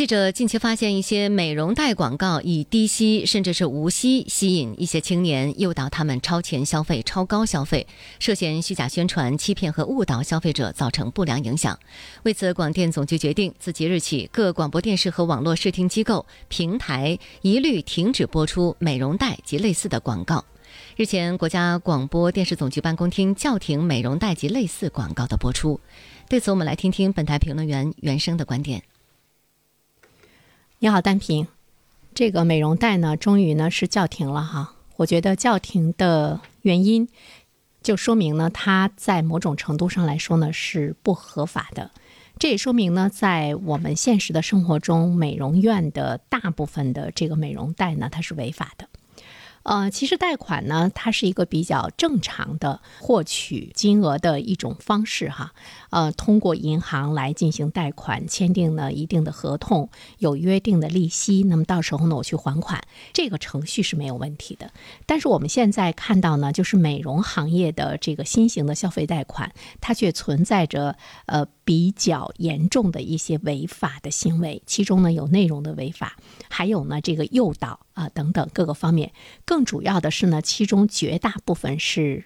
记者近期发现，一些美容带广告以低息甚至是无息吸引一些青年，诱导他们超前消费、超高消费，涉嫌虚假宣传、欺骗和误导消费者，造成不良影响。为此，广电总局决定，自即日起，各广播电视和网络视听机构、平台一律停止播出美容带及类似的广告。日前，国家广播电视总局办公厅叫停美容带及类似广告的播出。对此，我们来听听本台评论员袁生的观点。你好，单平，这个美容贷呢，终于呢是叫停了哈。我觉得叫停的原因，就说明呢，它在某种程度上来说呢是不合法的。这也说明呢，在我们现实的生活中，美容院的大部分的这个美容贷呢，它是违法的。呃，其实贷款呢，它是一个比较正常的获取金额的一种方式哈。呃，通过银行来进行贷款，签订呢一定的合同，有约定的利息，那么到时候呢我去还款，这个程序是没有问题的。但是我们现在看到呢，就是美容行业的这个新型的消费贷款，它却存在着呃比较严重的一些违法的行为，其中呢有内容的违法，还有呢这个诱导啊等等各个方面。更主要的是呢，其中绝大部分是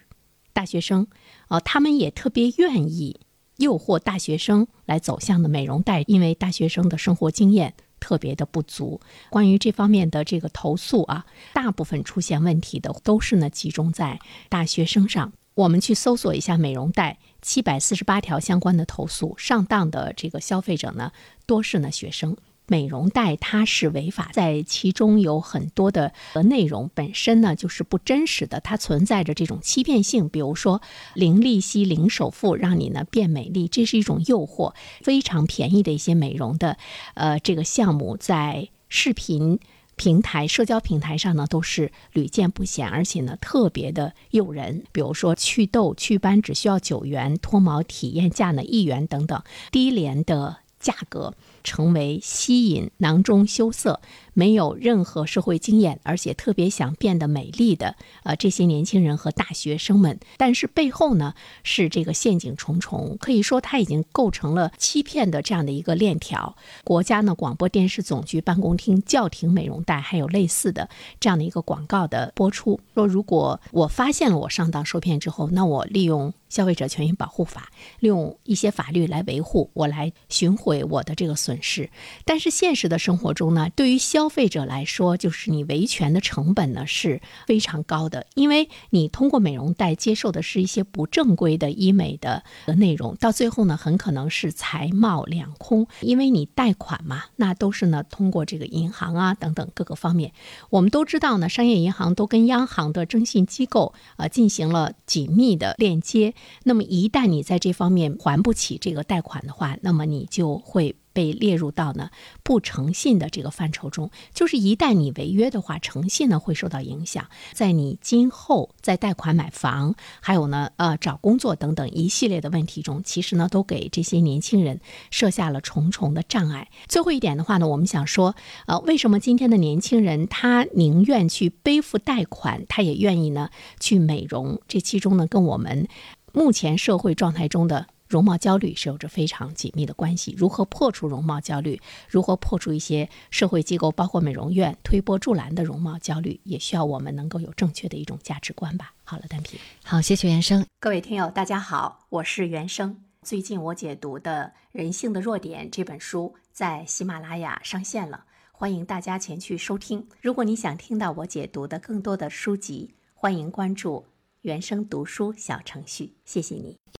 大学生，啊，他们也特别愿意诱惑大学生来走向的美容带，因为大学生的生活经验特别的不足。关于这方面的这个投诉啊，大部分出现问题的都是呢集中在大学生上。我们去搜索一下美容带七百四十八条相关的投诉，上当的这个消费者呢，多是呢学生。美容贷它是违法，在其中有很多的内容本身呢就是不真实的，它存在着这种欺骗性。比如说零利息、零首付，让你呢变美丽，这是一种诱惑。非常便宜的一些美容的，呃，这个项目在视频平台、社交平台上呢都是屡见不鲜，而且呢特别的诱人。比如说祛痘、祛斑只需要九元，脱毛体验价呢一元等等，低廉的价格。成为吸引囊中羞涩、没有任何社会经验，而且特别想变得美丽的呃这些年轻人和大学生们，但是背后呢是这个陷阱重重，可以说它已经构成了欺骗的这样的一个链条。国家呢广播电视总局办公厅叫停美容带，还有类似的这样的一个广告的播出。说如果我发现了我上当受骗之后，那我利用消费者权益保护法，利用一些法律来维护我，来寻回我的这个损。是，但是现实的生活中呢，对于消费者来说，就是你维权的成本呢是非常高的，因为你通过美容贷接受的是一些不正规的医美的内容，到最后呢，很可能是财貌两空，因为你贷款嘛，那都是呢通过这个银行啊等等各个方面，我们都知道呢，商业银行都跟央行的征信机构啊进行了紧密的链接，那么一旦你在这方面还不起这个贷款的话，那么你就会。被列入到呢不诚信的这个范畴中，就是一旦你违约的话，诚信呢会受到影响，在你今后在贷款买房，还有呢呃找工作等等一系列的问题中，其实呢都给这些年轻人设下了重重的障碍。最后一点的话呢，我们想说，呃，为什么今天的年轻人他宁愿去背负贷款，他也愿意呢去美容？这其中呢跟我们目前社会状态中的。容貌焦虑是有着非常紧密的关系。如何破除容貌焦虑？如何破除一些社会机构，包括美容院推波助澜的容貌焦虑？也需要我们能够有正确的一种价值观吧。好了，单品，好，谢谢原生。各位听友，大家好，我是原生。最近我解读的《人性的弱点》这本书在喜马拉雅上线了，欢迎大家前去收听。如果你想听到我解读的更多的书籍，欢迎关注原生读书小程序。谢谢你。